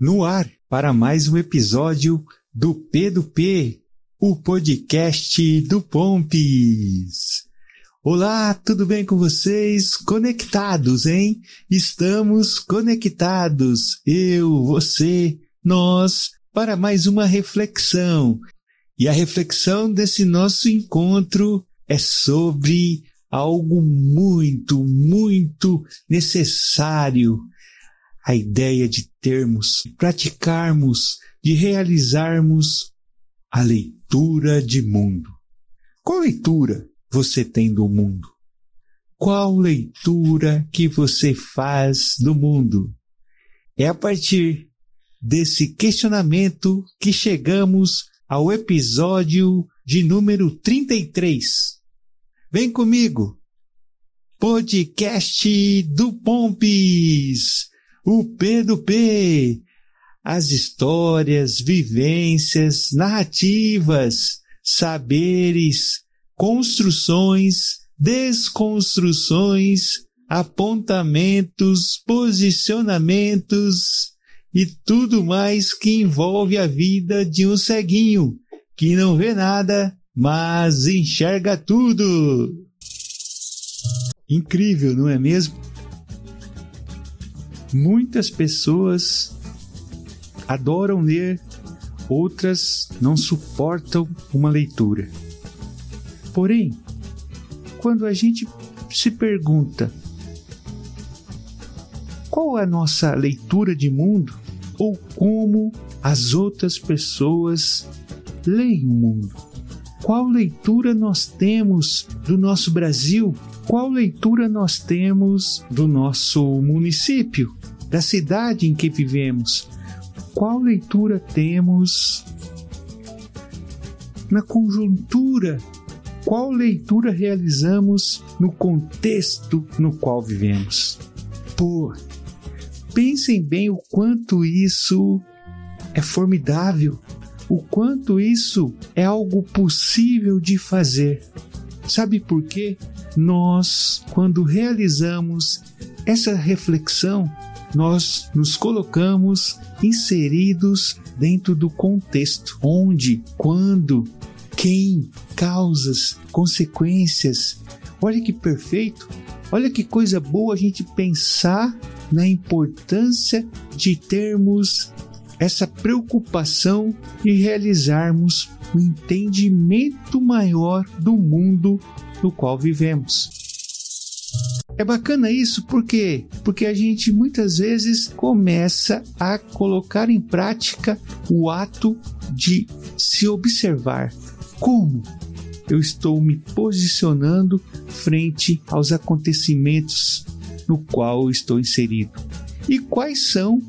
no ar para mais um episódio do P do P, o podcast do Pompis. Olá, tudo bem com vocês? Conectados, hein? Estamos conectados, eu, você, nós, para mais uma reflexão. E a reflexão desse nosso encontro é sobre algo muito, muito necessário a ideia de termos, praticarmos, de realizarmos a leitura de mundo. Qual leitura você tem do mundo? Qual leitura que você faz do mundo? É a partir desse questionamento que chegamos ao episódio de número 33. Vem comigo! Podcast do Pompis! O P do P, as histórias, vivências, narrativas, saberes, construções, desconstruções, apontamentos, posicionamentos e tudo mais que envolve a vida de um ceguinho que não vê nada, mas enxerga tudo. Incrível, não é mesmo? Muitas pessoas adoram ler, outras não suportam uma leitura. Porém, quando a gente se pergunta qual é a nossa leitura de mundo ou como as outras pessoas leem o mundo, qual leitura nós temos do nosso Brasil? Qual leitura nós temos do nosso município, da cidade em que vivemos? Qual leitura temos na conjuntura? Qual leitura realizamos no contexto no qual vivemos? Pô, pensem bem o quanto isso é formidável, o quanto isso é algo possível de fazer. Sabe por quê? nós, quando realizamos essa reflexão, nós nos colocamos inseridos dentro do contexto onde, quando, quem, causas, consequências. Olha que perfeito! Olha que coisa boa a gente pensar na importância de termos essa preocupação e realizarmos um entendimento maior do mundo no qual vivemos. É bacana isso porque porque a gente muitas vezes começa a colocar em prática o ato de se observar. Como? Eu estou me posicionando frente aos acontecimentos no qual estou inserido. E quais são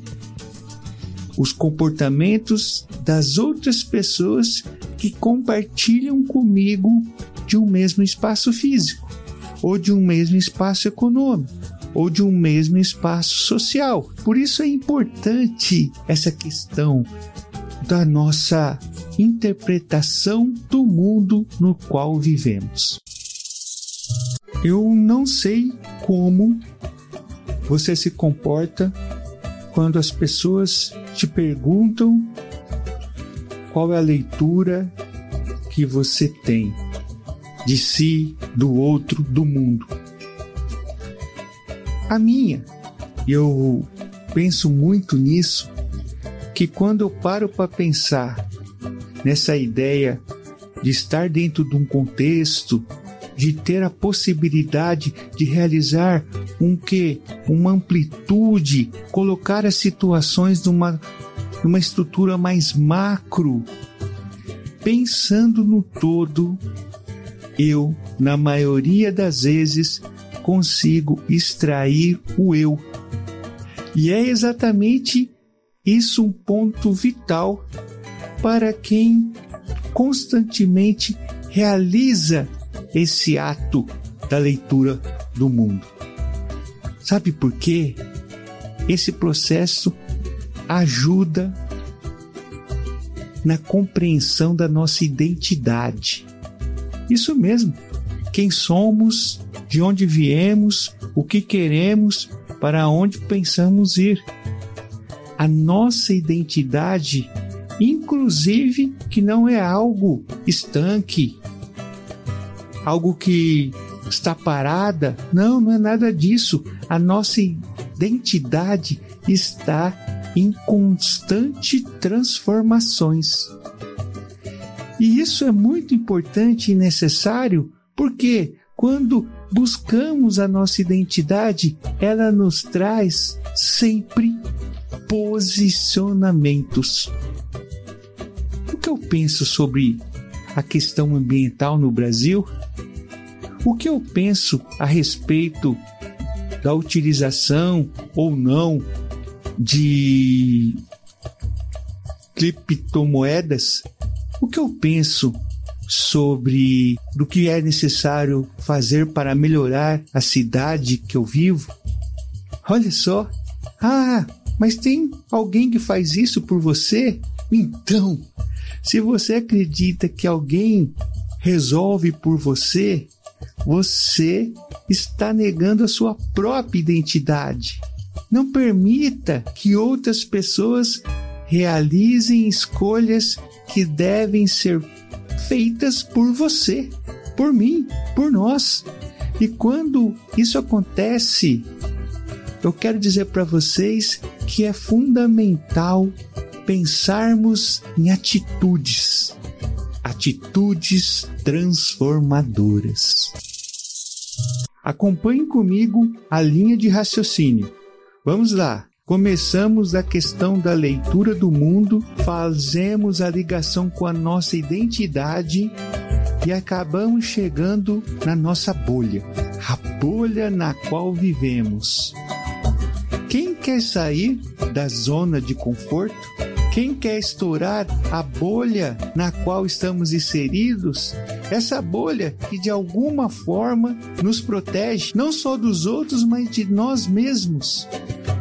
os comportamentos das outras pessoas que compartilham comigo de um mesmo espaço físico, ou de um mesmo espaço econômico, ou de um mesmo espaço social. Por isso é importante essa questão da nossa interpretação do mundo no qual vivemos. Eu não sei como você se comporta quando as pessoas te perguntam qual é a leitura que você tem de si, do outro, do mundo. A minha, eu penso muito nisso, que quando eu paro para pensar nessa ideia de estar dentro de um contexto, de ter a possibilidade de realizar um que uma amplitude, colocar as situações numa numa estrutura mais macro, pensando no todo eu, na maioria das vezes, consigo extrair o eu. E é exatamente isso um ponto vital para quem constantemente realiza esse ato da leitura do mundo. Sabe por quê? Esse processo ajuda na compreensão da nossa identidade. Isso mesmo. Quem somos, de onde viemos, o que queremos, para onde pensamos ir. a nossa identidade, inclusive que não é algo estanque, algo que está parada. Não, não é nada disso. A nossa identidade está em constante transformações. E isso é muito importante e necessário porque quando buscamos a nossa identidade, ela nos traz sempre posicionamentos. O que eu penso sobre a questão ambiental no Brasil? O que eu penso a respeito da utilização ou não de criptomoedas? O que eu penso sobre do que é necessário fazer para melhorar a cidade que eu vivo? Olha só. Ah, mas tem alguém que faz isso por você? Então, se você acredita que alguém resolve por você, você está negando a sua própria identidade. Não permita que outras pessoas realizem escolhas que devem ser feitas por você, por mim, por nós. E quando isso acontece, eu quero dizer para vocês que é fundamental pensarmos em atitudes, atitudes transformadoras. Acompanhe comigo a linha de raciocínio. Vamos lá. Começamos da questão da leitura do mundo, fazemos a ligação com a nossa identidade e acabamos chegando na nossa bolha, a bolha na qual vivemos. Quem quer sair da zona de conforto? Quem quer estourar a bolha na qual estamos inseridos? Essa bolha que de alguma forma nos protege não só dos outros, mas de nós mesmos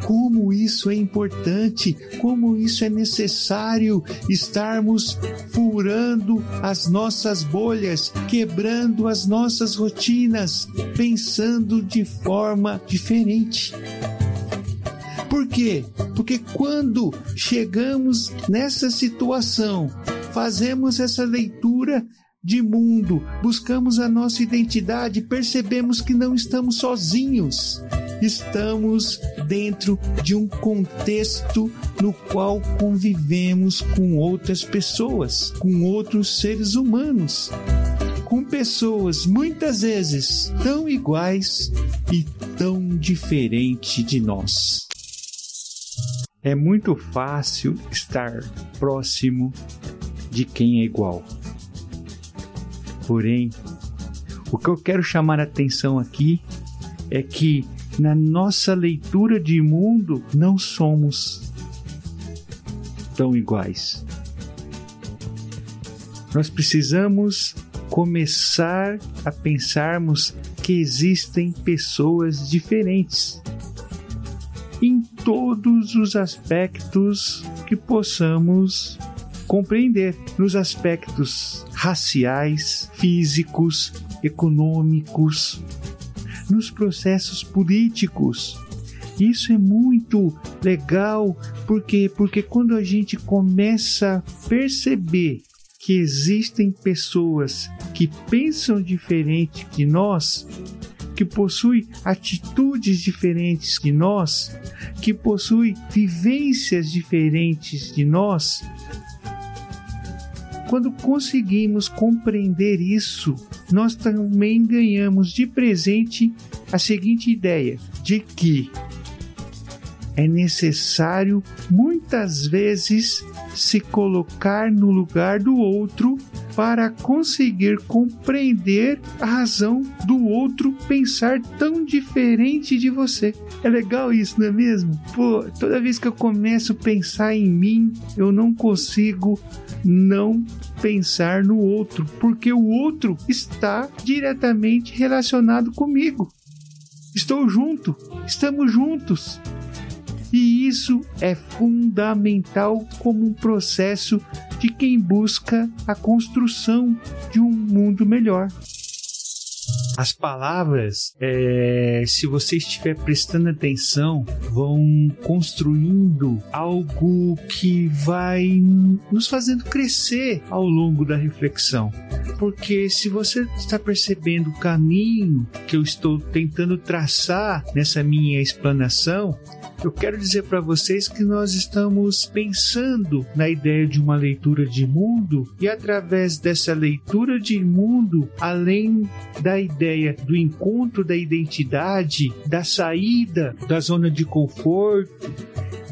como isso é importante, como isso é necessário estarmos furando as nossas bolhas, quebrando as nossas rotinas, pensando de forma diferente. Por quê? Porque quando chegamos nessa situação, fazemos essa leitura de mundo, buscamos a nossa identidade, percebemos que não estamos sozinhos estamos dentro de um contexto no qual convivemos com outras pessoas, com outros seres humanos, com pessoas muitas vezes tão iguais e tão diferentes de nós. É muito fácil estar próximo de quem é igual. Porém, o que eu quero chamar a atenção aqui é que na nossa leitura de mundo, não somos tão iguais. Nós precisamos começar a pensarmos que existem pessoas diferentes em todos os aspectos que possamos compreender, nos aspectos raciais, físicos, econômicos, nos processos políticos. Isso é muito legal porque porque quando a gente começa a perceber que existem pessoas que pensam diferente de nós, que possuem atitudes diferentes de nós, que possuem vivências diferentes de nós, quando conseguimos compreender isso, nós também ganhamos de presente a seguinte ideia: de que é necessário muitas vezes se colocar no lugar do outro para conseguir compreender a razão do outro pensar tão diferente de você. É legal isso, não é mesmo? Pô, toda vez que eu começo a pensar em mim, eu não consigo não pensar no outro, porque o outro está diretamente relacionado comigo. Estou junto, estamos juntos. E isso é fundamental como um processo de quem busca a construção de um mundo melhor. As palavras, é, se você estiver prestando atenção, vão construindo algo que vai nos fazendo crescer ao longo da reflexão. Porque se você está percebendo o caminho que eu estou tentando traçar nessa minha explanação, eu quero dizer para vocês que nós estamos pensando na ideia de uma leitura de mundo e através dessa leitura de mundo, além da ideia do encontro da identidade, da saída da zona de conforto,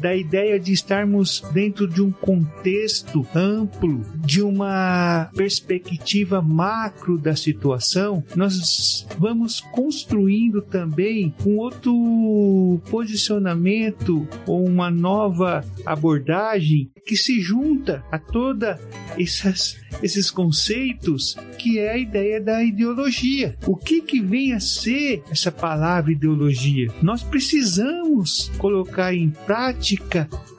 da ideia de estarmos dentro de um contexto amplo, de uma perspectiva macro da situação, nós vamos construindo também um outro posicionamento ou uma nova abordagem que se junta a toda essas, esses conceitos que é a ideia da ideologia. O que que vem a ser essa palavra ideologia? Nós precisamos colocar em prática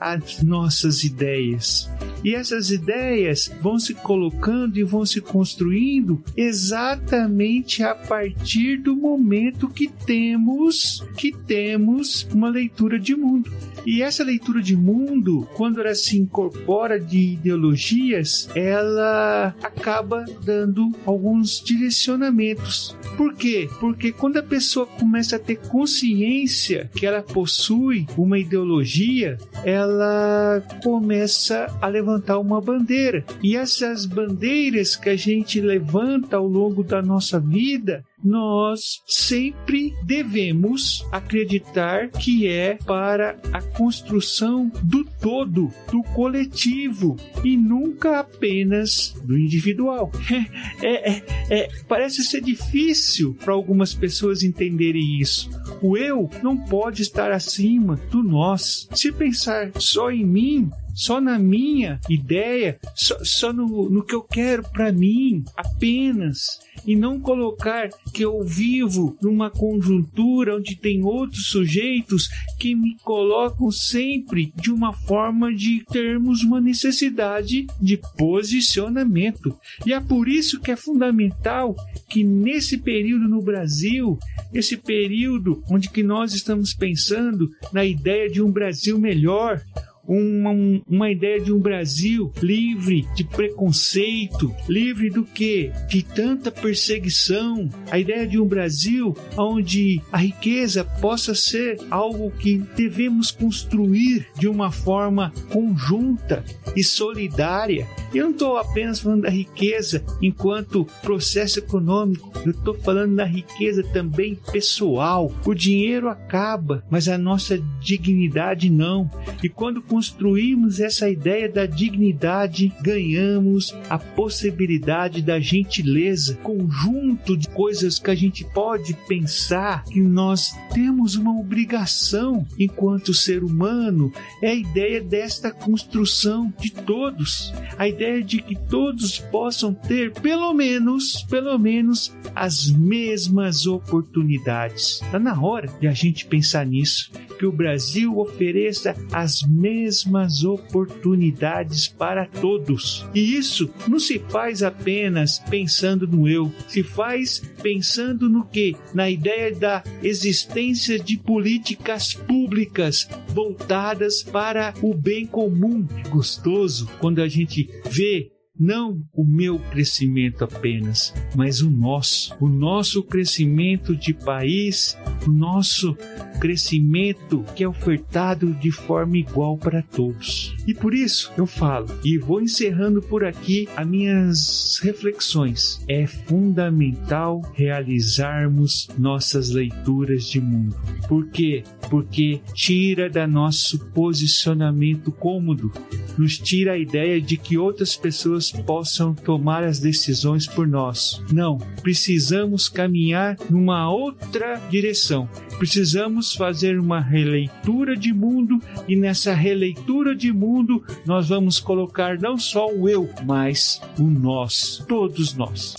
as nossas ideias. E essas ideias vão se colocando e vão se construindo exatamente a partir do momento que temos que temos uma leitura de mundo. E essa leitura de mundo, quando ela se incorpora de ideologias, ela acaba dando alguns direcionamentos. Por quê? Porque quando a pessoa começa a ter consciência que ela possui uma ideologia, ela começa a levantar uma bandeira. E essas bandeiras que a gente levanta ao longo da nossa vida, nós sempre devemos acreditar que é para a construção do todo, do coletivo e nunca apenas do individual. É, é, é, parece ser difícil para algumas pessoas entenderem isso. O eu não pode estar acima do nós. Se pensar só em mim, só na minha ideia, só, só no, no que eu quero para mim, apenas e não colocar que eu vivo numa conjuntura onde tem outros sujeitos que me colocam sempre de uma forma de termos uma necessidade de posicionamento. E é por isso que é fundamental que nesse período no Brasil, esse período onde que nós estamos pensando na ideia de um Brasil melhor, uma, uma ideia de um Brasil livre de preconceito, livre do que? De tanta perseguição. A ideia de um Brasil onde a riqueza possa ser algo que devemos construir de uma forma conjunta e solidária. Eu não estou apenas falando da riqueza enquanto processo econômico, eu estou falando da riqueza também pessoal. O dinheiro acaba, mas a nossa dignidade não. E quando construímos essa ideia da dignidade, ganhamos a possibilidade da gentileza, conjunto de coisas que a gente pode pensar que nós temos uma obrigação enquanto ser humano, é a ideia desta construção de todos, a ideia de que todos possam ter pelo menos, pelo menos as mesmas oportunidades. Está na hora de a gente pensar nisso, que o Brasil ofereça as mesmas oportunidades para todos. E isso não se faz apenas pensando no eu, se faz pensando no que? Na ideia da existência de políticas públicas voltadas para o bem comum. Gostoso quando a gente vê não o meu crescimento apenas, mas o nosso, o nosso crescimento de país, o nosso crescimento que é ofertado de forma igual para todos. E por isso eu falo e vou encerrando por aqui as minhas reflexões. É fundamental realizarmos nossas leituras de mundo. Por quê? Porque tira da nosso posicionamento cômodo, nos tira a ideia de que outras pessoas possam tomar as decisões por nós. Não, precisamos caminhar numa outra direção. Precisamos fazer uma releitura de mundo e nessa releitura de mundo nós vamos colocar não só o eu, mas o nós, todos nós.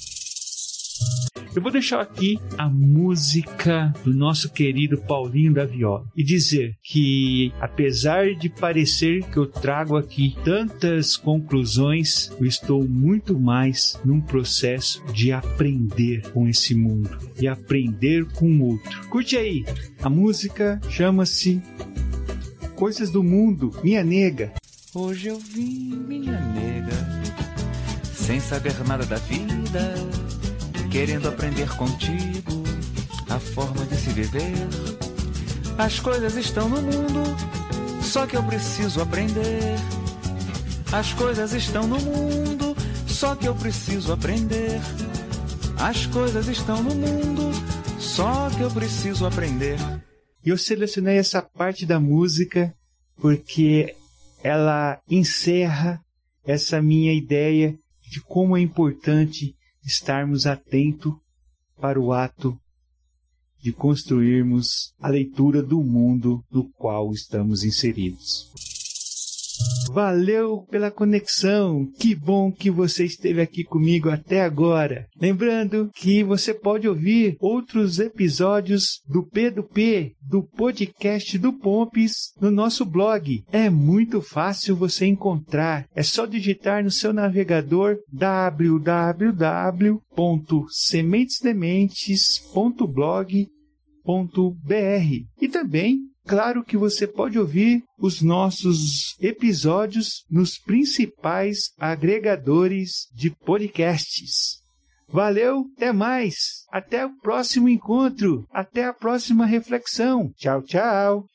Eu vou deixar aqui a música do nosso querido Paulinho da Viola e dizer que, apesar de parecer que eu trago aqui tantas conclusões, eu estou muito mais num processo de aprender com esse mundo e aprender com o outro. Curte aí, a música chama-se Coisas do Mundo, Minha Nega. Hoje eu vim, minha nega, sem saber nada da vida, querendo aprender contigo a forma de se viver. As coisas estão no mundo, só que eu preciso aprender. As coisas estão no mundo, só que eu preciso aprender. As coisas estão no mundo, só que eu preciso aprender. E eu selecionei essa parte da música porque ela encerra essa minha ideia de como é importante estarmos atentos para o ato de construirmos a leitura do mundo no qual estamos inseridos. Valeu pela conexão. Que bom que você esteve aqui comigo até agora. Lembrando que você pode ouvir outros episódios do P2P, do podcast do Pompes, no nosso blog. É muito fácil você encontrar. É só digitar no seu navegador www.sementesdementes.blog.br e também Claro que você pode ouvir os nossos episódios nos principais agregadores de podcasts. Valeu, até mais. Até o próximo encontro. Até a próxima reflexão. Tchau, tchau.